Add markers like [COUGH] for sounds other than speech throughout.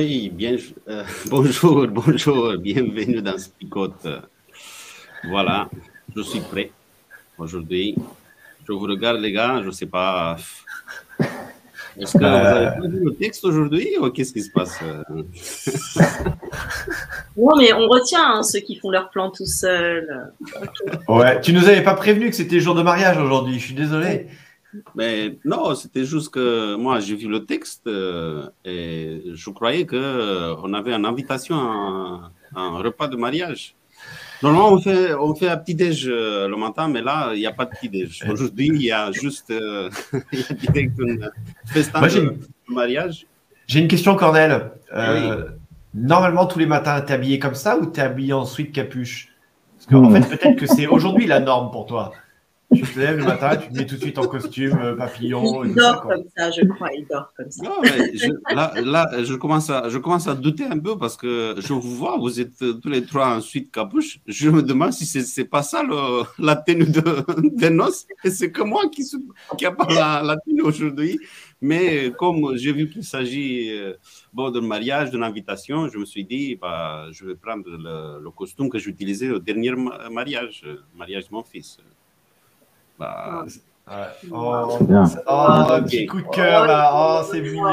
Oui, bien, euh, [LAUGHS] bonjour, bonjour, bienvenue dans Spicote. Voilà, je suis prêt aujourd'hui. Je vous regarde, les gars, je ne sais pas. Est-ce que vous avez pas vu le texte aujourd'hui ou qu'est-ce qui se passe [LAUGHS] Non, mais on retient hein, ceux qui font leur plan tout seuls. Ouais, tu nous avais pas prévenu que c'était jour de mariage aujourd'hui, je suis désolé. Mais non, c'était juste que moi, j'ai vu le texte euh, et je croyais qu'on avait une invitation à un repas de mariage. Normalement, on fait, on fait un petit déj euh, le matin, mais là, il n'y a pas de petit déj. Aujourd'hui, il y a juste euh, [LAUGHS] il y a direct une festin Moi, j'ai de une- mariage. J'ai une question, Cornel. Euh, Normalement, tous les matins, t'es habillé comme ça ou t'es habillé en sweat capuche? Parce qu'en Hmm. fait, peut-être que c'est aujourd'hui la norme pour toi. Tu te lèves le matin, tu te mets tout de suite en costume, euh, papillon. Il tout ça, dort comme ça, je crois, il dort comme ça. Non, mais je- là, là je, commence à, je commence à douter un peu parce que je vous vois, vous êtes tous les trois en suite capuche. Je me demande si c'est pas ça le- la tenue de, des noces. Et c'est que moi qui n'ai pas la, la tenue aujourd'hui. Mais comme j'ai vu qu'il s'agit euh, bon, d'un mariage, d'une invitation, je me suis dit, bah, je vais prendre le, le costume que j'utilisais au dernier ma- mariage, euh, mariage de mon fils. Bah, Ouais. Oh, C'est bien. oh, un Ok. petit coup de cœur là. Oh, c'est mignon. [LAUGHS]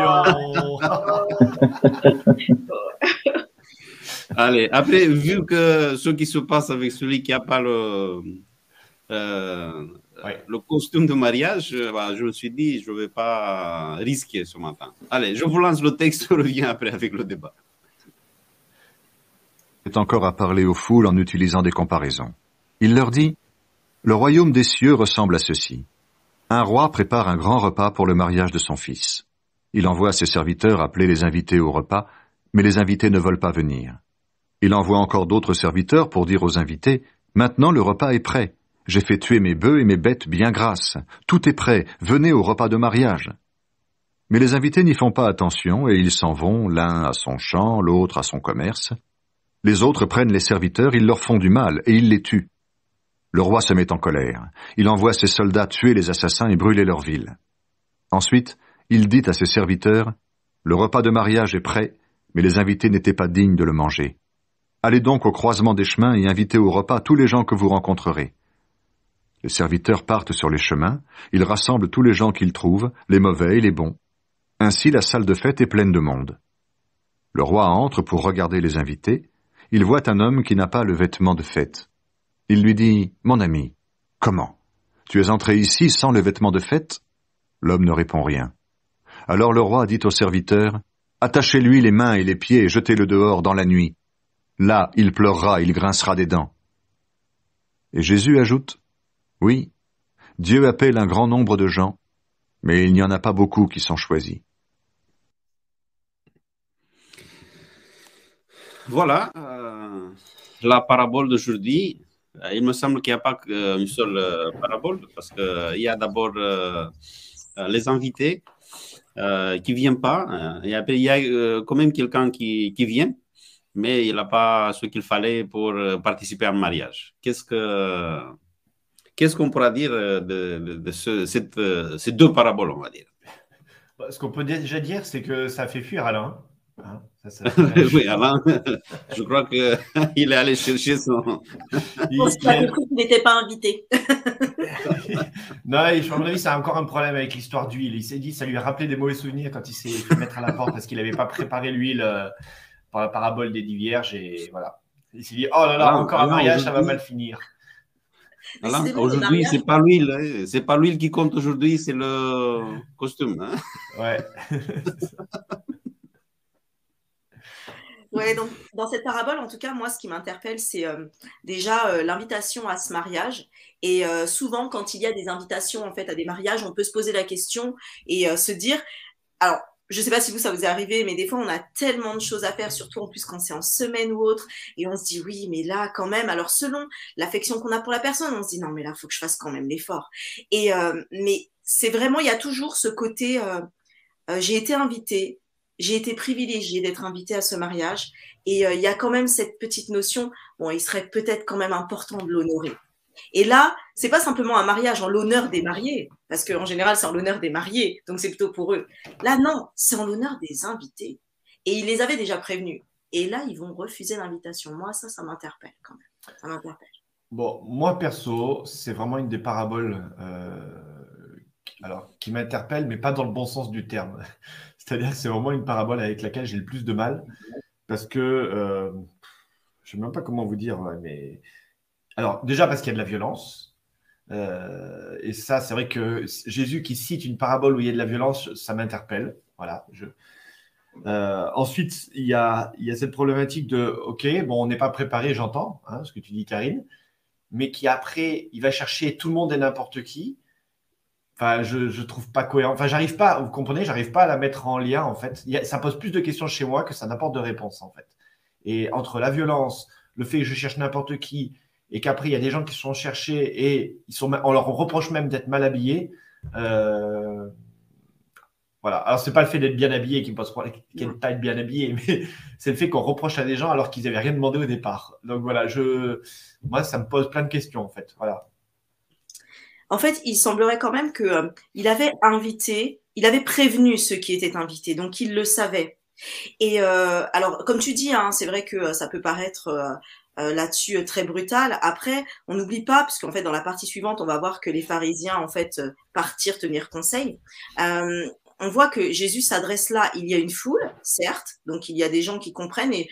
Allez, après, vu que ce qui se passe avec celui qui n'a pas le, euh, Ouais. le costume de mariage, euh, bah, je me suis dit, je ne vais pas risquer ce matin. Allez, je vous lance le texte, je reviens après avec le débat. est encore à parler aux foules en utilisant des comparaisons. Il leur dit, Le royaume des cieux ressemble à ceci. Un roi prépare un grand repas pour le mariage de son fils. Il envoie ses serviteurs appeler les invités au repas, mais les invités ne veulent pas venir. Il envoie encore d'autres serviteurs pour dire aux invités, Maintenant le repas est prêt. J'ai fait tuer mes bœufs et mes bêtes bien grasses. Tout est prêt. Venez au repas de mariage. Mais les invités n'y font pas attention et ils s'en vont, l'un à son champ, l'autre à son commerce. Les autres prennent les serviteurs, ils leur font du mal, et ils les tuent. Le roi se met en colère. Il envoie ses soldats tuer les assassins et brûler leur ville. Ensuite, il dit à ses serviteurs, Le repas de mariage est prêt, mais les invités n'étaient pas dignes de le manger. Allez donc au croisement des chemins et invitez au repas tous les gens que vous rencontrerez. Les serviteurs partent sur les chemins, ils rassemblent tous les gens qu'ils trouvent, les mauvais et les bons. Ainsi la salle de fête est pleine de monde. Le roi entre pour regarder les invités, il voit un homme qui n'a pas le vêtement de fête. Il lui dit, Mon ami, comment? Tu es entré ici sans le vêtement de fête? L'homme ne répond rien. Alors le roi dit au serviteur, Attachez-lui les mains et les pieds et jetez-le dehors dans la nuit. Là, il pleurera, il grincera des dents. Et Jésus ajoute, Oui, Dieu appelle un grand nombre de gens, mais il n'y en a pas beaucoup qui sont choisis. Voilà euh, la parabole d'aujourd'hui. Euh, Il me semble qu'il n'y a pas qu'une seule euh, parabole, parce qu'il y a d'abord euh, euh, les invités euh, qui ne viennent pas. euh, et après, il y a euh, quand même quelqu'un qui, vient, mais il n'a pas ce qu'il fallait pour euh, participer à un mariage. Qu'est-ce que qu'est-ce qu'on pourra dire euh, de, euh, ces deux paraboles, on va dire? Bah, Ce qu'on peut déjà dire, c'est que ça fait fuir Alain. Hein, ça, ça- [LAUGHS] Oui, Alain, [LAUGHS] je crois qu'il [LAUGHS] est allé chercher son... Il- Je n'était pas invité. Non, et à mon avis, c'est encore un problème avec l'histoire d'huile. Il s'est dit, ça lui a rappelé des mauvais souvenirs quand il s'est fait mettre à la porte parce qu'il n'avait pas préparé l'huile euh, par la parabole des dix vierges. Et voilà. Il s'est dit, oh là là, Ah, encore un ah, mariage, ça va mal finir. Aujourd'hui, c'est pas l'huile, hein. c'est pas l'huile qui compte aujourd'hui, c'est le costume. hein. Ouais. Dans cette parabole, en tout cas, moi, ce qui m'interpelle, c'est euh, déjà euh, l'invitation à ce mariage. Et euh, souvent, quand il y a des invitations en fait à des mariages, on peut se poser la question et se dire, alors. Je ne sais pas si vous, ça vous est arrivé, mais des fois, on a tellement de choses à faire, surtout en plus quand c'est en semaine ou autre, et on se dit, oui, mais là, quand même, alors selon l'affection qu'on a pour la personne, on se dit, non, mais là, il faut que je fasse quand même l'effort. Et, mais c'est vraiment, il y a toujours ce côté, j'ai été invitée, j'ai été privilégiée d'être invitée à ce mariage. Et euh, il y a quand même cette petite notion, bon, il serait peut-être quand même important de l'honorer. Et là, c'est pas simplement un mariage en l'honneur des mariés, parce qu'en général, c'est en l'honneur des mariés, donc c'est plutôt pour eux. Là, non, c'est en l'honneur des invités. Et ils les avaient déjà prévenus. Et là, ils vont refuser l'invitation. Moi, ça, ça m'interpelle quand même. Ça m'interpelle. Bon, moi, perso, c'est vraiment une des paraboles euh, alors, qui m'interpelle, mais pas dans le bon sens du terme. C'est-à-dire que c'est vraiment une parabole avec laquelle j'ai le plus de mal parce que euh, je ne sais même pas comment vous dire, mais alors déjà parce qu'il y a de la violence. Euh, et ça, c'est vrai que Jésus qui cite une parabole où il y a de la violence, ça m'interpelle. Voilà. Euh, ensuite, il y, a, il y, a, cette problématique de, ok, bon, on n'est pas préparé, j'entends hein, ce que tu dis, Karine, mais qui après, il va chercher tout le monde et n'importe qui. Enfin, je, ne trouve pas cohérent. Enfin, j'arrive pas, vous comprenez, j'arrive pas à la mettre en lien, en fait. ça pose plus de questions chez moi que ça n'apporte de réponses, en fait. Et entre la violence, le fait que je cherche n'importe qui, et qu'après, il y a des gens qui sont cherchés et ils sont, on leur reproche même d'être mal habillés. Euh, voilà. Alors, c'est pas le fait d'être bien habillé qui me pose problème, qu'il pas être bien habillé, [LAUGHS] mais c'est le fait qu'on reproche à des gens alors qu'ils n'avaient rien demandé au départ. Donc voilà, je, moi, ça me pose plein de questions, en fait. Voilà en fait, il semblerait quand même qu'il euh, avait invité, il avait prévenu ceux qui étaient invités, donc il le savait. Et euh, alors, comme tu dis, hein, c'est vrai que euh, ça peut paraître là-dessus très brutal. Après, on n'oublie pas, parce fait, dans la partie suivante, on va voir que les pharisiens, en fait, partirent tenir conseil. On voit que Jésus s'adresse là, il y a une foule, certes, donc il y a des gens qui comprennent, et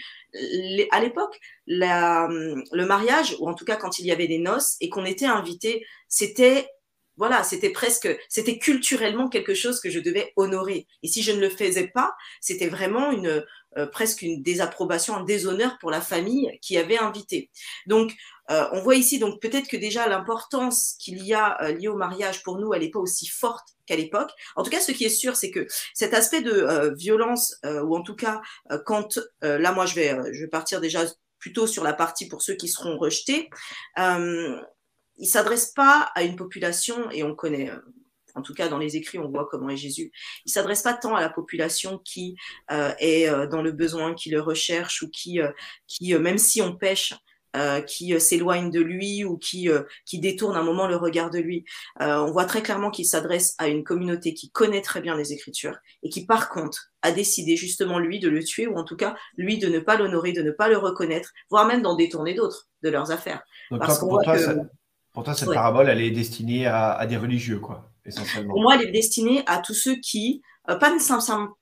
à l'époque, le mariage, ou en tout cas quand il y avait des noces et qu'on était invité, c'était voilà, c'était presque, c'était culturellement quelque chose que je devais honorer. Et si je ne le faisais pas, c'était vraiment une euh, presque une désapprobation, un déshonneur pour la famille qui avait invité. Donc, euh, on voit ici donc peut-être que déjà l'importance qu'il y a euh, liée au mariage pour nous, elle n'est pas aussi forte qu'à l'époque. En tout cas, ce qui est sûr, c'est que cet aspect de violence, ou en tout cas quand là, moi, je vais, je vais partir déjà plutôt sur la partie pour ceux qui seront rejetés il s'adresse pas à une population, et on connaît, euh, en tout cas dans les écrits, on voit comment est Jésus. Il s'adresse pas tant à la population qui euh, est euh, dans le besoin, qui le recherche ou qui, qui même si on pêche, qui s'éloigne de lui ou qui, qui détourne un moment le regard de lui. on voit très clairement qu'il s'adresse à une communauté qui connaît très bien les Écritures et qui, par contre, a décidé justement lui de le tuer ou en tout cas lui de ne pas l'honorer, de ne pas le reconnaître, voire même d'en détourner d'autres de leurs affaires. Parce que... Pour toi, cette parabole, elle est destinée à, des religieux, quoi, essentiellement. Pour moi, elle est destinée à tous ceux qui, euh, pas,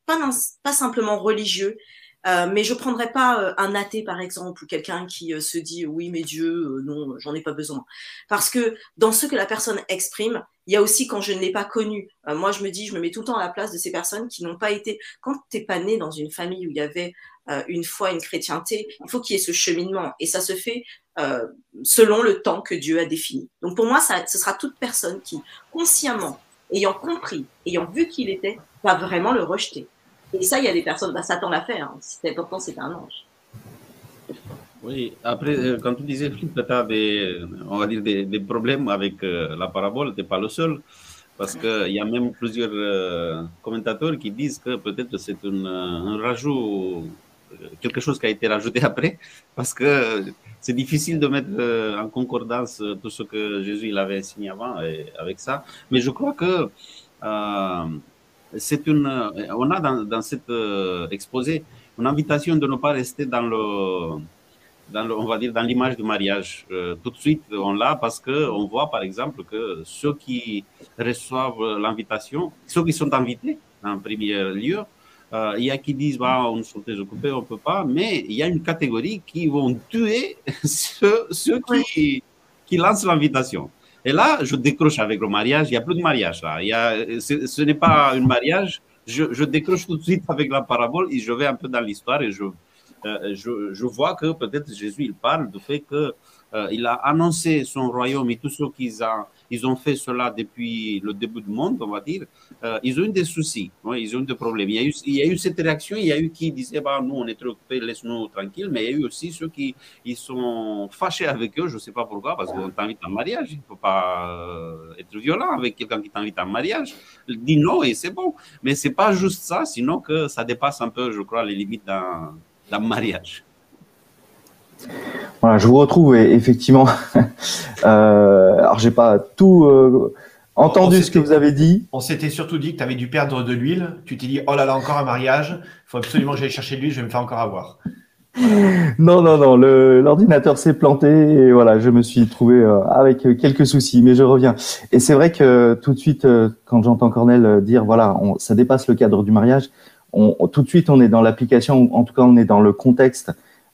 pas, pas, simplement religieux, euh, mais je prendrais pas euh, un athée, par exemple, ou quelqu'un qui se dit oui, mais Dieu, non, j'en ai pas besoin. Parce que dans ce que la personne exprime, il y a aussi quand je ne l'ai pas connu. moi, je me dis, je me mets tout le temps à la place de ces personnes qui n'ont pas été. Quand tu n'es pas né dans une famille où il y avait une foi, une chrétienté, il faut qu'il y ait ce cheminement. Et ça se fait euh, selon le temps que Dieu a défini. Donc pour moi, ce sera toute personne qui, consciemment, ayant compris, ayant vu qui il était, va vraiment le rejeter. Et ça, il y a des personnes, bah, Satan l'a fait, hein. c'était pourtant c'est un ange. Oui, après, euh, quand tu disais, Philippe, tu avais, on va dire, des, des problèmes avec euh, la parabole, tu n'es pas le seul, parce qu'il y a même plusieurs commentateurs qui disent que peut-être c'est un rajout, quelque chose qui a été rajouté [LAUGHS] après, parce que c'est difficile de mettre euh, en concordance euh, tout ce que Jésus il avait enseigné avant et avec ça. Mais je crois que euh, c'est une, on a dans, dans cet exposé une invitation de ne pas rester dans le, dans le on va dire dans l'image du mariage. tout de suite, on l'a parce que on voit par exemple que ceux qui reçoivent l'invitation, ceux qui sont invités en premier lieu, euh, il y a qui disent bah, on est occupé, on ne peut pas, mais il y a une catégorie qui vont tuer [LAUGHS] ceux, qui, qui lancent l'invitation. Et là, je décroche avec le mariage. Il n'y a plus de mariage là. Il y a, ce, n'est pas un mariage. Je, je, décroche tout de suite avec la parabole et je vais un peu dans l'histoire et je je, je, vois que peut-être Jésus, il parle du fait que il a annoncé son royaume et tout ce qu'ils ont, ils ont fait cela depuis le début du monde, on va dire, euh, ils ont eu des soucis, ils ont eu des problèmes. Il y, a eu, il y a eu cette réaction, il y a eu qui disaient, bah, nous, on est trop occupés, laisse-nous tranquilles, mais il y a eu aussi ceux qui ils sont fâchés avec eux, je ne sais pas pourquoi, parce qu'on t'invite en mariage, il ne faut pas euh, être violent avec quelqu'un qui t'invite en mariage. Dis non et c'est bon. Mais ce n'est pas juste ça, sinon que ça dépasse un peu, je crois, les limites d'un mariage. Voilà, je vous retrouve effectivement. [LAUGHS] euh, alors, j'ai pas tout euh, entendu ce que vous avez dit. On s'était surtout dit que tu avais dû perdre de l'huile. Tu t'es dit, oh là là, encore un mariage. Il faut absolument que j'aille chercher de l'huile. Je vais me faire encore avoir. Non, non, non. L'ordinateur s'est planté et voilà, je me suis trouvé euh, avec quelques soucis, mais je reviens. Et c'est vrai que tout de suite, euh, quand j'entends Cornel dire, voilà, on, ça dépasse le cadre du mariage. On, tout de suite, on est dans l'application. En tout cas, on est dans le contexte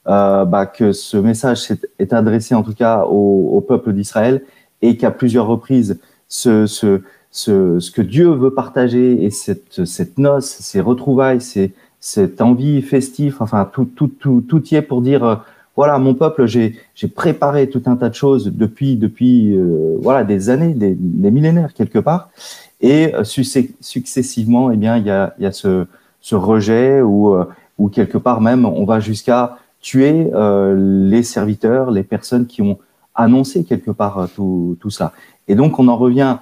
euh, bah, que ce message est, adressé en tout cas au, peuple d'Israël et qu'à plusieurs reprises, ce, ce, ce, ce, que Dieu veut partager et cette, cette noce, ces retrouvailles, ces, cette envie festive, enfin tout, tout, tout, tout y est pour dire euh, voilà mon peuple, j'ai préparé tout un tas de choses depuis depuis euh, voilà des années, des, millénaires quelque part, et successivement, eh bien il y a, y a ce, ce rejet ou ou quelque part même on va jusqu'à tuer euh, les serviteurs, les personnes qui ont annoncé quelque part euh, tout, tout ça. Et donc on en revient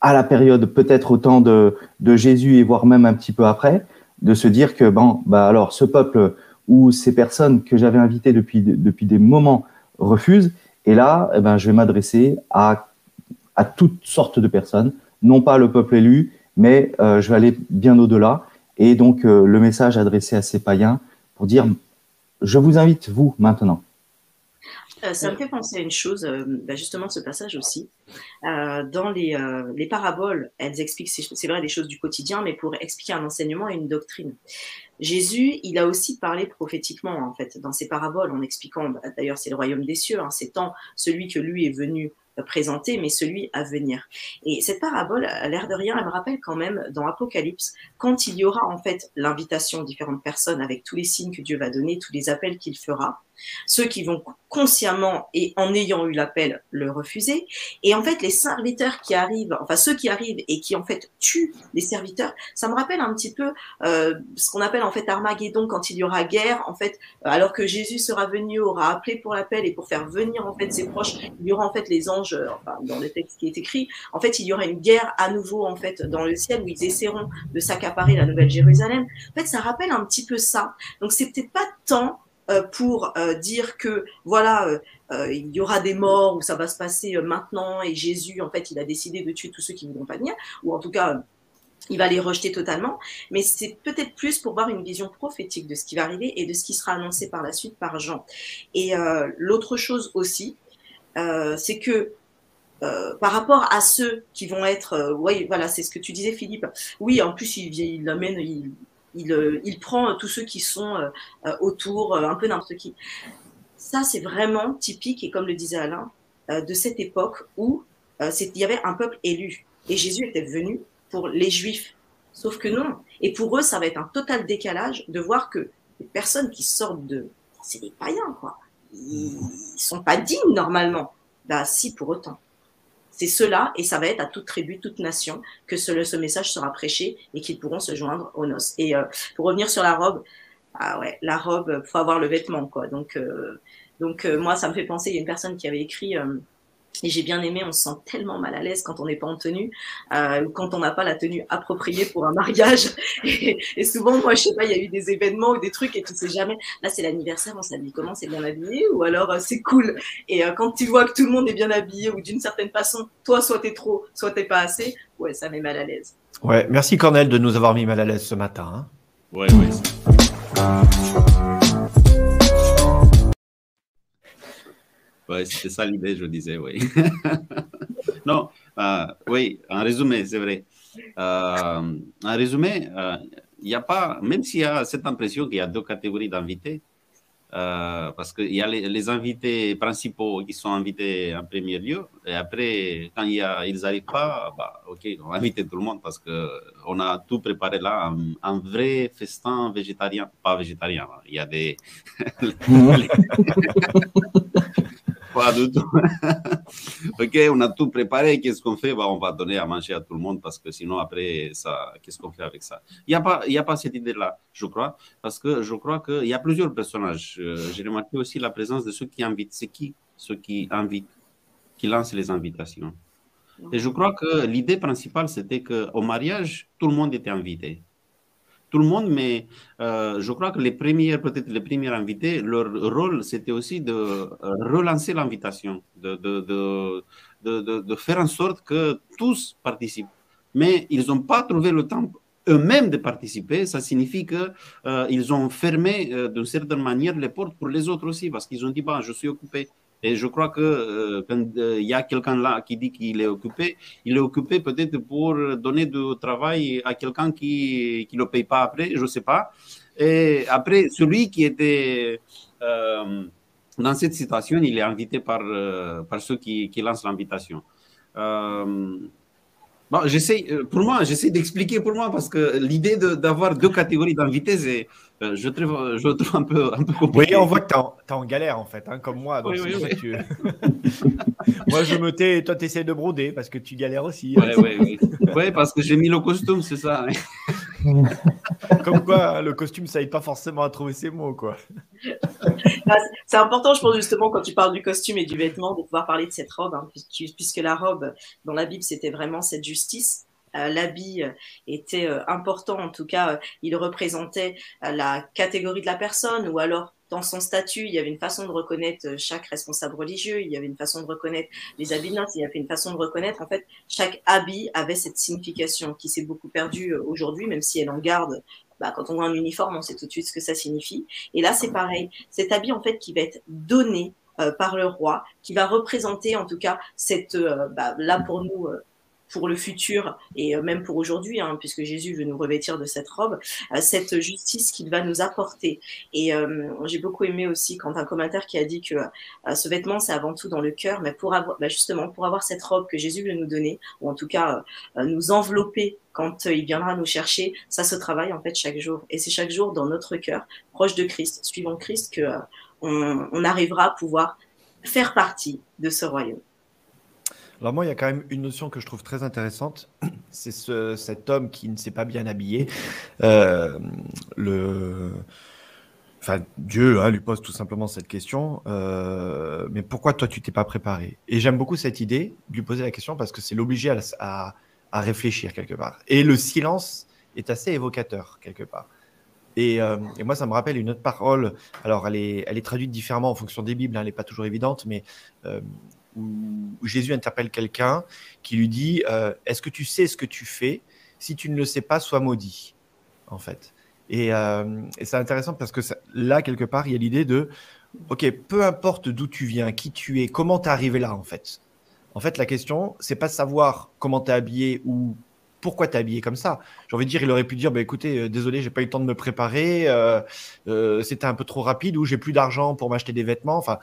à la période peut-être au temps de, de, Jésus et voire même un petit peu après, de se dire que bon, bah alors ce peuple ou ces personnes que j'avais invitées depuis, depuis des moments refusent, et là, eh ben, je vais m'adresser à, à toutes sortes de personnes, non pas le peuple élu, mais euh, je vais aller bien au-delà. Et donc le message adressé à ces païens pour dire je vous invite, vous, maintenant. Euh, ça me fait penser à une chose, euh, bah, justement, ce passage aussi. Euh, dans les, les, paraboles, elles expliquent, c'est vrai, des choses du quotidien, mais pour expliquer un enseignement et une doctrine. Jésus, il a aussi parlé prophétiquement, en fait, dans ses paraboles, en expliquant, bah, d'ailleurs, c'est le royaume des cieux, hein, c'est tant celui que lui est venu présenté, mais celui à venir. Et cette parabole, à l'air de rien, elle me rappelle quand même dans Apocalypse, quand il y aura en fait l'invitation aux différentes personnes avec tous les signes que Dieu va donner, tous les appels qu'il fera, ceux qui vont consciemment et en ayant eu l'appel le refuser. Et en fait, les serviteurs qui arrivent, enfin ceux qui arrivent et qui en fait tuent les serviteurs, ça me rappelle un petit peu euh, ce qu'on appelle en fait Armageddon quand il y aura guerre. En fait, alors que Jésus sera venu, aura appelé pour l'appel et pour faire venir en fait ses proches, il y aura en fait les anges, euh, enfin dans le texte qui est écrit, en fait il y aura une guerre à nouveau en fait dans le ciel où ils essaieront de s'accaparer la Nouvelle Jérusalem. En fait, ça rappelle un petit peu ça. Donc c'est peut-être pas tant pour euh, dire que voilà, euh, il y aura des morts ou ça va se passer maintenant et Jésus, en fait, il a décidé de tuer tous ceux qui ne voudront pas venir, ou en tout cas, il va les rejeter totalement. Mais c'est peut-être plus pour voir une vision prophétique de ce qui va arriver et de ce qui sera annoncé par la suite par Jean. Et l'autre chose aussi, c'est que par rapport à ceux qui vont être, oui, voilà, c'est ce que tu disais, Philippe. Oui, en plus, il, il amène, il, euh, il, prend tous ceux qui sont euh, euh, autour, un peu n'importe qui. Ça, c'est vraiment typique, et comme le disait Alain, de cette époque où il y avait un peuple élu. Et Jésus était venu pour les Juifs. Sauf que non. Et pour eux, ça va être un total décalage de voir que les personnes qui sortent de... C'est des païens, quoi. Ils sont pas dignes, normalement. Bah si, pour autant. C'est cela, et ça va être à toute tribu, toute nation, que ce, ce message sera prêché et qu'ils pourront se joindre aux noces. Et euh, pour revenir sur la robe, ah ouais, la robe, faut avoir le vêtement, quoi. Donc, euh, donc euh, moi, ça me fait penser, il y a une personne qui avait écrit et j'ai bien aimé, on se sent tellement mal à l'aise quand on n'est pas en tenue, euh, ou quand on n'a pas la tenue appropriée pour un mariage. [LAUGHS] Et, souvent, moi, je sais pas, il y a eu des événements ou des trucs et tu sais jamais. Là, c'est l'anniversaire, on s'habille comment C'est bien habillé ou alors euh, c'est cool. Et euh, quand tu vois que tout le monde est bien habillé ou d'une certaine façon, toi, soit t'es trop, soit t'es pas assez, ouais, ça met mal à l'aise. Ouais, merci Cornel de nous avoir mis mal à l'aise ce matin. Hein. Ouais, ouais. Ouais, c'était ça l'idée, je disais, oui. [LAUGHS] non, euh, oui, en résumé, c'est vrai. Euh, en résumé, euh, il n'y a pas, même s'il y a cette impression qu'il y a deux catégories d'invités, Euh, parce qu'il y a les, invités principaux qui sont invités en premier lieu, et après, quand il y a, ils n'arrivent pas, bah, ok, on va inviter tout le monde parce qu'on a tout préparé là, un, vrai festin végétarien, pas végétarien, hein. il y a des... [LAUGHS] [LAUGHS] Pas du tout. [LAUGHS] ok, on a tout préparé. Qu'est-ce qu'on fait? Bah, On va donner à manger à tout le monde parce que sinon, après, ça, qu'est-ce qu'on fait avec ça? Il n'y a, pas, cette idée-là, je crois, parce que je crois qu'il y a plusieurs personnages. Euh, j'ai remarqué aussi la présence de ceux qui invitent. C'est qui? Ceux qui invitent, qui lancent les invitations Et je crois que l'idée principale, c'était qu'au mariage, tout le monde était invité tout le monde, mais euh, je crois que les premières, peut-être les premiers invités, leur rôle, c'était aussi de euh, relancer l'invitation, de, faire en sorte que tous participent. Mais ils n'ont pas trouvé le temps eux-mêmes de participer. Ça signifie qu'ils euh, ont fermé d'une certaine manière les portes pour les autres aussi, parce qu'ils ont dit, bah, je suis occupé. Et je crois que euh, quand euh, il y a quelqu'un là qui dit qu'il est occupé, il est occupé peut-être pour donner du travail à quelqu'un qui ne le paye pas après, je ne sais pas. Et après, celui qui était euh, dans cette situation, il est invité par, par ceux qui, qui lancent l'invitation. Bon, j'essaie, pour moi, j'essaie d'expliquer pour moi parce que l'idée d'avoir deux catégories d'invités, c'est euh, je, trouve, je trouve un peu, un peu compliqué. Oui, on voit que tu es, en galère en fait, hein, comme moi. [LAUGHS] moi, je me tais, toi, tu essaies de broder parce que tu galères aussi. Oui, oui, oui. parce que j'ai mis le costume, c'est ça. [LAUGHS] comme quoi, le costume, ça aide pas forcément à trouver ses mots. quoi. Bah, c'est important, je pense, justement, quand tu parles du costume et du vêtement, de pouvoir parler de cette robe, hein, puisque la robe, dans la Bible, c'était vraiment cette justice. Euh, l'habit euh, était euh, important, en tout cas, il représentait la catégorie de la personne ou alors dans son statut, il y avait une façon de reconnaître chaque responsable religieux, il y avait une façon de reconnaître les habits de noces, il y avait une façon de reconnaître, en fait, chaque habit avait cette signification qui s'est beaucoup perdue aujourd'hui, même si elle en garde. Bah, quand on voit un uniforme, on sait tout de suite ce que ça signifie. Et là, c'est pareil. Cet habit, en fait, qui va être donné par le roi, qui va représenter, en tout cas, cette, bah, là pour nous, pour le futur et euh, même pour aujourd'hui, hein, puisque Jésus veut nous revêtir de cette robe, euh, cette justice qu'il va nous apporter. Et euh, j'ai beaucoup aimé aussi quand un commentaire qui a dit que ce vêtement c'est avant tout dans le cœur, mais pour avoir bah, justement pour avoir cette robe que Jésus veut nous donner, ou en tout cas nous envelopper quand il viendra nous chercher, ça se travaille en fait chaque jour. Et c'est chaque jour dans notre cœur, proche de Christ, suivant Christ, que on, on arrivera à pouvoir faire partie de ce royaume. Alors moi, il y a quand même une notion que je trouve très intéressante. [CLEARS THROAT] C'est ce, cet homme qui ne s'est pas bien habillé. Euh, le... Enfin, Dieu hein, lui pose tout simplement cette question. Euh, mais pourquoi toi, tu t'es pas préparé? Et j'aime beaucoup cette idée de lui poser la question parce que c'est l'obliger à, réfléchir quelque part. Et le silence est assez évocateur quelque part. Et, euh, moi, ça me rappelle une autre parole. Alors, elle est, traduite différemment en fonction des Bibles. Hein, elle n'est pas toujours évidente, mais où Jésus interpelle quelqu'un qui lui dit euh, Est-ce que tu sais ce que tu fais Si tu ne le sais pas, sois maudit. En fait. Et, euh, c'est intéressant parce que là, quelque part, il y a l'idée de Ok, peu importe d'où tu viens, qui tu es, comment tu es arrivé là, en fait. En fait, la question, c'est pas de savoir comment tu es habillé ou pourquoi tu es habillé comme ça. J'ai envie de dire, il aurait pu dire bah, écoutez, euh, désolé, j'ai pas eu le temps de me préparer, c'était un peu trop rapide ou j'ai plus d'argent pour m'acheter des vêtements. Enfin,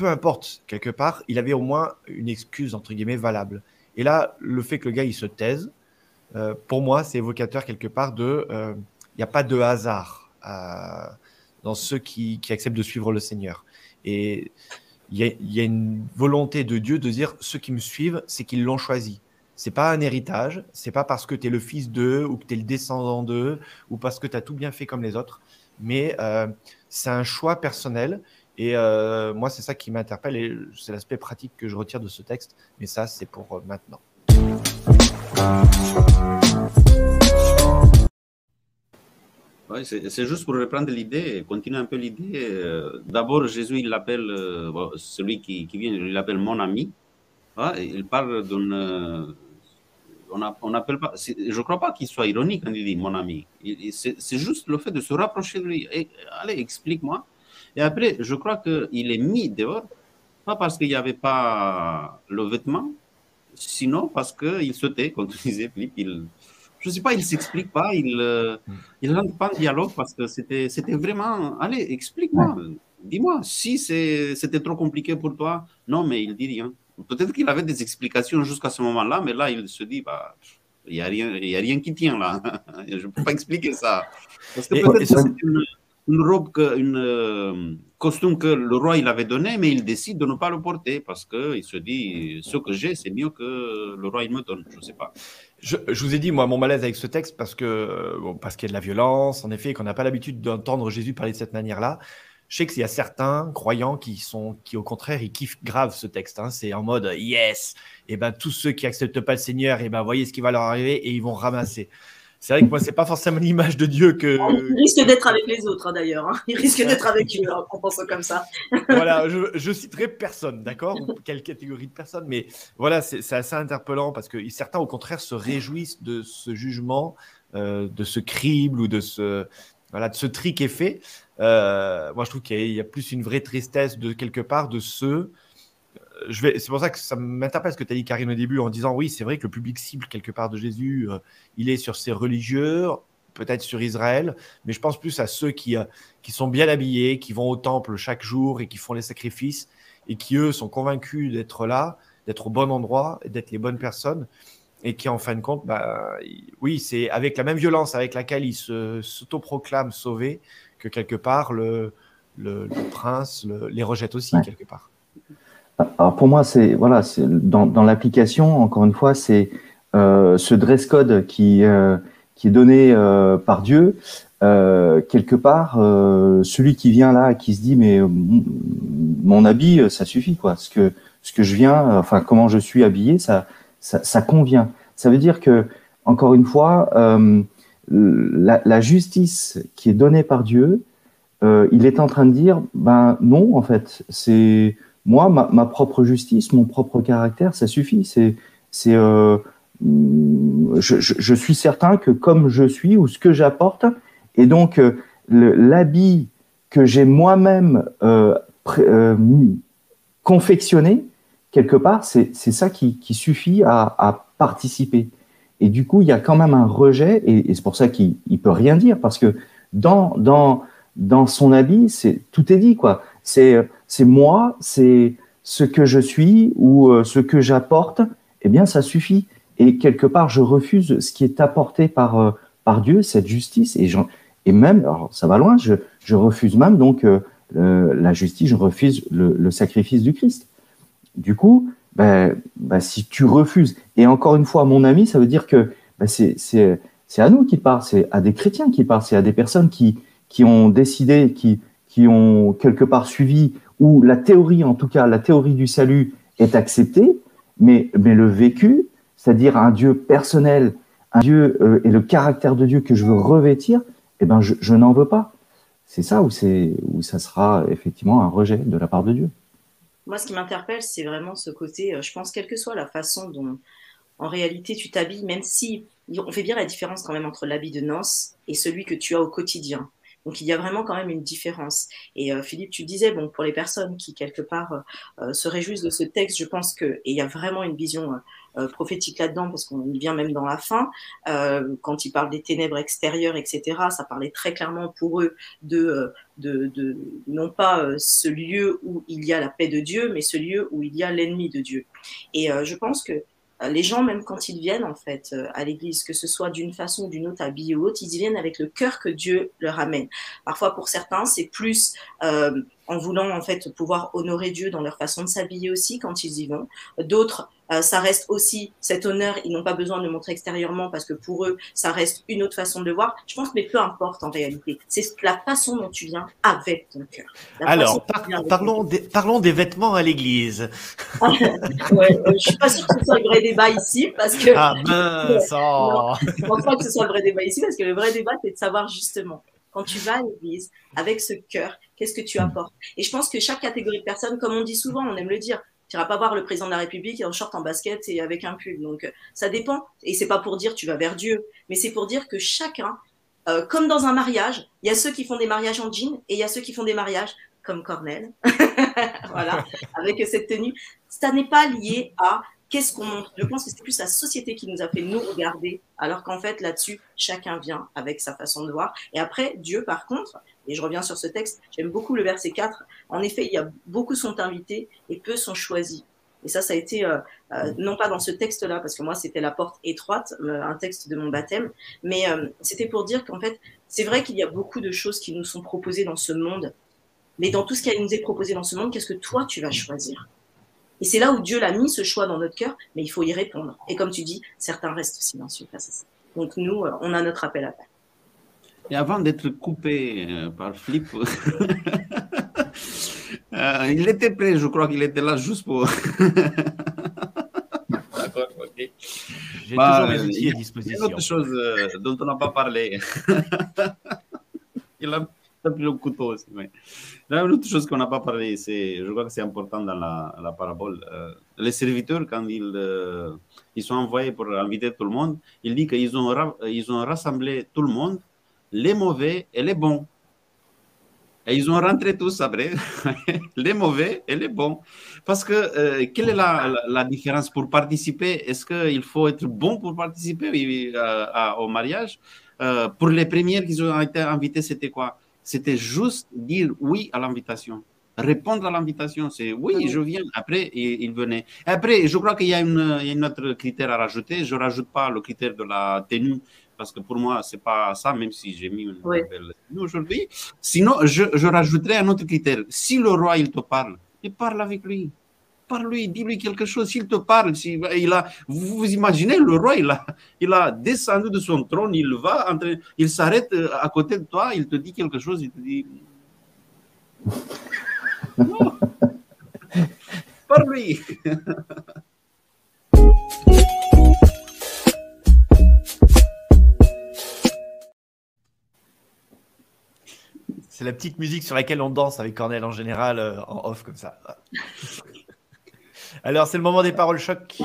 peu importe, quelque part, il avait au moins une excuse, entre guillemets, valable. Et là, le fait que le gars, il se taise, euh, pour moi, c'est évocateur quelque part de... Il euh, n'y a pas de hasard euh, dans ceux qui, acceptent de suivre le Seigneur. Et il y, a une volonté de Dieu de dire, ceux qui me suivent, c'est qu'ils l'ont choisi. C'est pas un héritage, c'est pas parce que tu es le fils d'eux ou que tu es le descendant d'eux ou parce que tu as tout bien fait comme les autres, mais c'est un choix personnel et euh, moi, c'est ça qui m'interpelle et c'est l'aspect pratique que je retire de ce texte. Mais ça, c'est pour euh, maintenant. c'est juste pour reprendre l'idée, continuer un peu l'idée. Euh, d'abord, Jésus, il l'appelle, celui qui, vient, il l'appelle mon ami. il parle d'une. pas. Je ne crois pas qu'il soit ironique quand il dit mon ami. C'est juste le fait de se rapprocher de lui. allez, explique-moi et après, je crois qu'il est mis dehors, pas parce qu'il n'y avait pas le vêtement, sinon parce qu'il sautait, comme [LAUGHS] tu disais, Philippe. Il, je ne sais pas, il ne s'explique pas, il euh, il rentre pas en dialogue parce que c'était vraiment. Allez, explique-moi. dis-moi, si c'était trop compliqué pour toi, non, mais il dit rien. Peut-être qu'il avait des explications jusqu'à ce moment-là, mais là, il se dit, bah, il n'y a, rien, a rien qui tient là. [LAUGHS] Je ne peux pas expliquer ça. Parce que peut-être que c'est une, une, robe, que, une euh, costume que le roi il avait donné, mais il décide de ne pas le porter parce qu'il se dit, ce que j'ai, c'est mieux que le roi il me donne. Je ne sais pas. Je, vous ai dit, moi, mon malaise avec ce texte, parce que bon, parce qu'il y a de la violence, en effet, qu'on n'a pas l'habitude d'entendre Jésus parler de cette manière-là. Je sais qu'il y a certains croyants qui sont, qui au contraire, ils kiffent grave ce texte. Hein. C'est en mode yes. Et ben tous ceux qui acceptent pas le Seigneur, et ben voyez ce qui va leur arriver et ils vont ramasser. C'est vrai que moi, c'est pas forcément l'image de Dieu que. Il risque d'être avec les autres, hein, d'ailleurs. Hein. Il risque d'être avec eux, hein, en pensant comme ça. [LAUGHS] voilà, je, je citerai personne, d'accord? Ou quelle catégorie de personnes, mais voilà, c'est assez interpellant parce que certains, au contraire, se réjouissent de ce jugement, euh, de ce crible ou de ce, voilà, de ce tri qui est fait. Euh, moi, je trouve qu'il y, a plus une vraie tristesse de quelque part de ceux. Euh, je vais, c'est pour ça que ça m'interpelle ce que tu as dit, Karine, au début, en disant oui, c'est vrai que le public cible quelque part de Jésus, euh, il est sur ses religieux, peut-être sur Israël, mais je pense plus à ceux qui, qui sont bien habillés, qui vont au temple chaque jour et qui font les sacrifices et qui, eux, sont convaincus d'être là, d'être au bon endroit et d'être les bonnes personnes et qui, en fin de compte, bah, oui, c'est avec la même violence avec laquelle ils s'autoproclament sauvés que quelque part le, le, prince les rejette aussi quelque part. Alors pour moi, c'est voilà, dans, dans l'application, encore une fois, c'est euh, ce dress code qui euh, qui est donné euh, par Dieu. quelque part, celui qui vient là, qui se dit mais mon habit, ça suffit quoi. Ce que ce que je viens, enfin comment je suis habillé, ça ça, ça convient. Ça veut dire que encore une fois, la, la, justice qui est donnée par Dieu, il est en train de dire, ben non, en fait, c'est moi, ma, propre justice, mon propre caractère, ça suffit. C'est, c'est, euh, je, je, suis certain que comme je suis ou ce que j'apporte, et donc euh, l'habit que j'ai moi-même euh, confectionné quelque part, c'est, ça qui, suffit à, à participer. Et du coup, il y a quand même un rejet, et, c'est pour ça qu'il ne peut rien dire, parce que dans, dans, dans son habit, c'est tout est dit, quoi. C'est, c'est moi, c'est ce que je suis ou euh, ce que j'apporte, eh bien, ça suffit. Et quelque part, je refuse ce qui est apporté par, euh, par Dieu, cette justice, et, et même, alors ça va loin, je, je refuse même donc euh, la justice, je refuse le, le sacrifice du Christ. Du coup, ben, ben, si tu refuses, et encore une fois, mon ami, ça veut dire que ben, c'est à nous qui parle, c'est à des chrétiens qui parle, c'est à des personnes qui, qui ont décidé, qui, qui ont quelque part suivi, où la théorie, en tout cas, la théorie du salut est acceptée, mais, mais le vécu, c'est-à-dire un Dieu personnel, un Dieu euh, et le caractère de Dieu que je veux revêtir, eh ben je, je n'en veux pas. C'est ça où, c'est où ça sera effectivement un rejet de la part de Dieu. Moi, ce qui m'interpelle, c'est vraiment ce côté, euh, je pense, quelle que soit la façon dont, en réalité, tu t'habilles, même si on fait bien la différence quand même entre l'habit de noces et celui que tu as au quotidien. Donc il y a vraiment quand même une différence. Et euh, Philippe, tu disais, bon, pour les personnes qui quelque part euh, se réjouissent de ce texte, je pense que et il y a vraiment une vision euh, prophétique là-dedans, parce qu'on y vient même dans la fin, euh, quand il parle des ténèbres extérieures, etc., ça parlait très clairement pour eux euh, de non pas ce lieu où il y a la paix de Dieu, mais ce lieu où il y a l'ennemi de Dieu. Et je pense que les gens, même quand ils viennent en fait à l'église, que ce soit d'une façon ou d'une autre, habillés ou autre, ils y viennent avec le cœur que Dieu leur amène. Parfois, pour certains, c'est plus euh, en voulant en fait pouvoir honorer Dieu dans leur façon de s'habiller aussi quand ils y vont. D'autres euh, ça reste aussi cet honneur, ils n'ont pas besoin de le montrer extérieurement parce que pour eux, ça reste une autre façon de le voir. Je pense, mais peu importe en réalité. C'est la façon dont tu viens avec ton cœur. Alors, parlons, des, parlons des vêtements à l'église. [LAUGHS] ouais, euh, je suis pas sûre que ce soit le vrai débat ici parce que. Ah mince [LAUGHS] non, Je pense pas que ce soit le vrai débat ici parce que le vrai débat, c'est de savoir justement quand tu vas à l'église avec ce cœur, qu'est-ce que tu apportes? Et je pense que chaque catégorie de personnes, comme on dit souvent, on aime le dire, tu iras pas voir le président de la République en short, en basket et avec un pull. Donc, euh, ça dépend. Et c'est pas pour dire tu vas vers Dieu, mais c'est pour dire que chacun, euh, comme dans un mariage, il y a ceux qui font des mariages en jean et il y a ceux qui font des mariages comme Cornel, [LAUGHS] voilà, avec cette tenue. Ça n'est pas lié à qu'est-ce qu'on montre. Je pense que c'est plus la société qui nous a fait nous regarder, alors qu'en fait, là-dessus, chacun vient avec sa façon de voir. Et après, Dieu, par contre, et je reviens sur ce texte, j'aime beaucoup le verset 4. En effet, il y a beaucoup sont invités et peu sont choisis. Et ça, ça a été, euh, euh, non pas dans ce texte-là, parce que moi, c'était la porte étroite, euh, un texte de mon baptême, mais c'était pour dire qu'en fait, c'est vrai qu'il y a beaucoup de choses qui nous sont proposées dans ce monde, mais dans tout ce qui nous est proposé dans ce monde, qu'est-ce que toi, tu vas choisir? Et c'est là où Dieu l'a mis, ce choix dans notre cœur, mais il faut y répondre. Et comme tu dis, certains restent silencieux face à ça. Donc nous, on a notre appel à faire. Et avant d'être coupé par Flip, [LAUGHS] Euh, il était prêt, je crois qu'il était là juste pour. D'accord, ok. [LAUGHS] J'ai bah, toujours mes outils à disposition. Il y a une autre chose euh, dont on n'a pas parlé. [LAUGHS] il a pris le couteau aussi. Mais... Il y a une autre chose qu'on n'a pas parlé, c'est, je crois que c'est important dans la, la parabole. Euh, les serviteurs, quand ils, euh, ils sont envoyés pour inviter tout le monde, il dit qu'ils ont, ils ont rassemblé tout le monde, les mauvais et les bons. Et ils ont rentré tous après, [LAUGHS] les mauvais et les bons. Parce que euh, quelle est la, la, différence pour participer? Est-ce qu'il faut être bon pour participer euh, au mariage? Euh, Pour les premières qui ont été invitées, c'était quoi? C'était juste dire oui à l'invitation. Répondre à l'invitation, c'est oui, je viens. Après, ils venaient. Après, je crois qu'il y, a un autre critère à rajouter. Je ne rajoute pas le critère de la tenue parce que pour moi, ce n'est pas ça, même si j'ai mis une nouvelle aujourd'hui. Sinon, je, je rajouterai un autre critère. Si le roi, il te parle, il parle avec lui. Parle-lui, dis-lui quelque chose. S'il te parle, il a, vous, vous imaginez, le roi, il a, il a descendu de son trône, il va, entre, il s'arrête euh, à côté de toi, il te dit quelque chose, il te dit. [LAUGHS] Non. Parle-lui. [LAUGHS] C'est la petite musique sur laquelle on danse avec Cornel en général euh, en off comme ça. [LAUGHS] Alors, c'est le moment des paroles choc.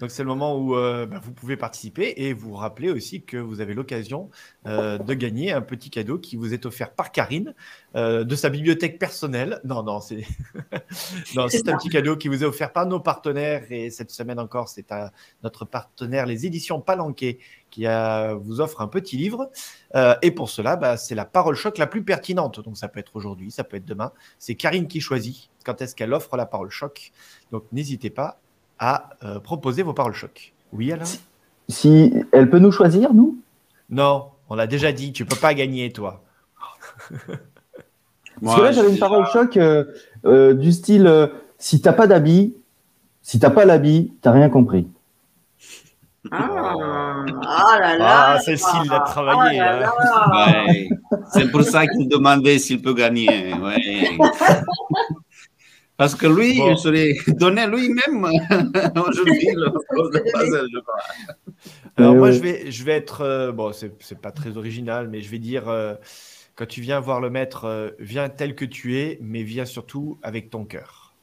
Donc c'est le moment où euh, bah, vous pouvez participer et vous rappeler aussi que vous avez l'occasion euh, de gagner un petit cadeau qui vous est offert par Karine euh, de sa bibliothèque personnelle. Non, non, c'est [LAUGHS] un petit cadeau qui vous est offert par nos partenaires et cette semaine encore, c'est à notre partenaire les éditions Palanquet qui vous offre un petit livre. et pour cela, bah, c'est la parole choc la plus pertinente. Donc ça peut être aujourd'hui, ça peut être demain. C'est Karine qui choisit quand est-ce qu'elle offre la parole choc. Donc n'hésitez pas à euh, proposer vos paroles choc. Oui, Alain? Si, elle peut nous choisir, nous? Non, on l'a déjà dit, tu peux pas gagner, toi. [LAUGHS] Parce que là, j'avais une parole choc euh, euh, du style si t'as pas d'habit, si t'as pas l'habit, t'as rien compris. Ah, ah là là. Ah, celle-ci, il a travaillé. Oh C'est pour ça qu'il demandait s'il peut gagner. Ouais. [LAUGHS] Parce que lui, il serait donné lui-même [LAUGHS] aujourd'hui le Alors moi, je vais, je vais être, euh, bon, c'est pas très original, mais je vais dire, euh, quand tu viens voir le maître, euh, viens tel que tu es, mais viens surtout avec ton cœur.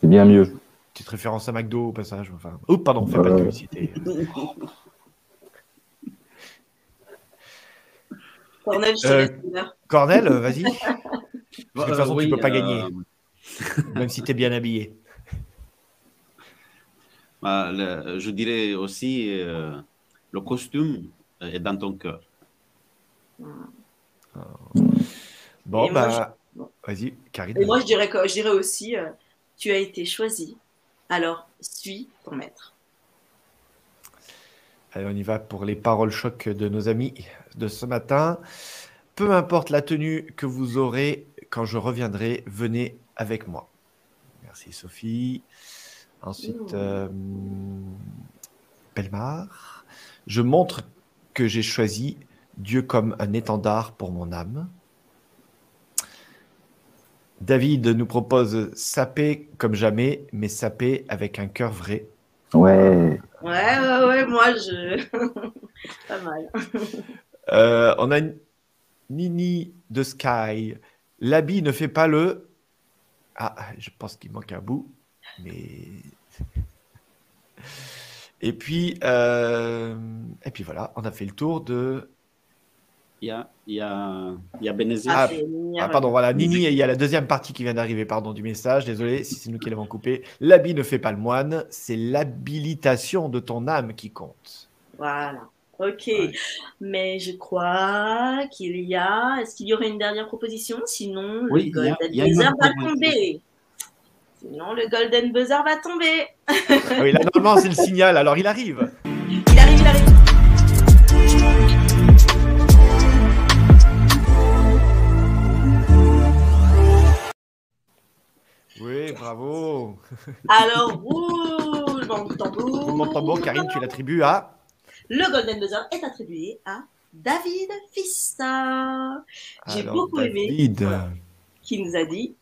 C'est bien mieux. Petite référence à McDo au passage. Enfin, oh, pardon, fais pas de publicité. [LAUGHS] Cornel, Cornel, vas-y. [LAUGHS] de toute façon, tu ne peux pas gagner, euh, [LAUGHS] même si tu es bien habillé. Bah, je dirais aussi, euh, le costume est dans ton cœur. Bon, bah, vas-y, Karine. Et moi, je dirais, je dirais aussi, euh, tu as été choisi, alors suis ton maître. Allez, on y va pour les paroles choc de nos amis de ce matin. Peu importe la tenue que vous aurez, quand je reviendrai, venez avec moi. Merci Sophie. Ensuite, euh, Pelmar. Je montre que j'ai choisi Dieu comme un étendard pour mon âme. David nous propose saper comme jamais, mais saper avec un cœur vrai. Ouais. Ouais, ouais, ouais, moi, je. [LAUGHS] Pas mal. Euh, on a Nini de Sky L'habit ne fait pas le. Ah, je pense qu'il manque un bout, mais. [LAUGHS] Et puis, euh, et puis voilà, on a fait le tour de. Il y a, il y a, il y a ah, ah, pardon, voilà, Nini, il y a la deuxième partie qui vient d'arriver, pardon, du message. Désolé si c'est nous qui l'avons coupé. L'habit ne fait pas le moine, c'est l'habilitation de ton âme qui compte. Voilà. Ok, mais je crois qu'il y a. Est-ce qu'il y aurait une dernière proposition? Sinon, Oui, le il y a- Golden il y a une Buzzer autre va proposition. tomber. Sinon, le Golden Buzzer va tomber. Ah Oui, là, normalement, c'est le signal. Alors, il arrive. Il arrive, il arrive. Oui, bravo. Alors, roulement de tambour. Roulement de tambour, Karine, tu l'attribues à. Le Golden Buzzer est attribué à David Fista, J'ai beaucoup aimé. David. Voilà. qui nous a dit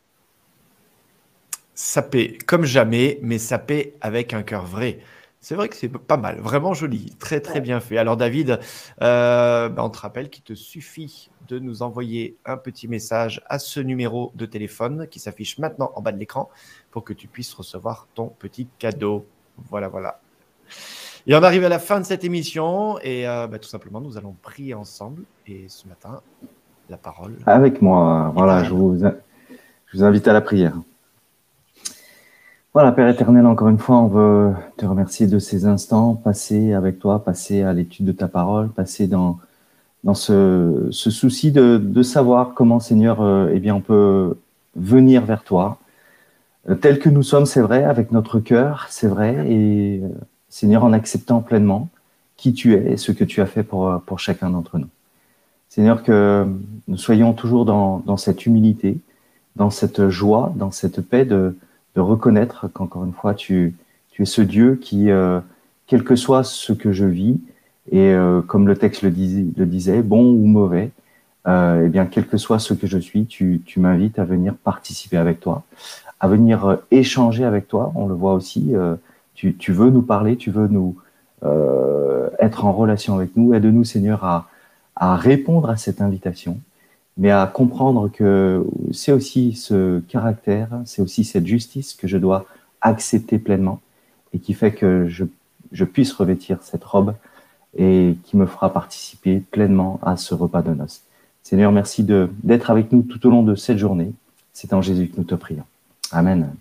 Sapé comme jamais, mais sapé avec un cœur vrai. C'est vrai que c'est pas mal, vraiment joli, très très bien fait. Alors David, euh, bah, on te rappelle qu'il te suffit de nous envoyer un petit message à ce numéro de téléphone qui s'affiche maintenant en bas de l'écran pour que tu puisses recevoir ton petit cadeau. Voilà, voilà. Et on arrive à la fin de cette émission et euh, bah, tout simplement nous allons prier ensemble. Et ce matin, la parole. Avec moi, voilà, je vous, je vous invite à la prière. Voilà, Père éternel, encore une fois, on veut te remercier de ces instants passés avec toi, passés à l'étude de ta parole, passés dans, dans ce, ce souci de, de savoir comment, Seigneur, euh, eh bien, on peut venir vers toi, euh, tel que nous sommes, c'est vrai, avec notre cœur, c'est vrai, et Seigneur, en acceptant pleinement qui tu es et ce que tu as fait pour, pour chacun d'entre nous. Seigneur, que nous soyons toujours dans, cette humilité, dans cette joie, dans cette paix de, de reconnaître qu'encore une fois, tu, tu es ce Dieu qui, euh, quel que soit ce que je vis, et euh, comme le texte le, dis, le, disait, bon ou mauvais, euh, eh bien, quel que soit ce que je suis, tu, tu m'invites à venir participer avec toi, à venir euh, échanger avec toi. On le voit aussi, euh, tu, veux nous parler, tu veux nous euh, être en relation avec nous. Aide-nous, Seigneur, à, à répondre à cette invitation mais à comprendre que c'est aussi ce caractère, c'est aussi cette justice que je dois accepter pleinement et qui fait que je, je, puisse revêtir cette robe et qui me fera participer pleinement à ce repas de noces. Seigneur, merci d'être avec nous tout au long de cette journée. C'est en Jésus que nous te prions. Amen.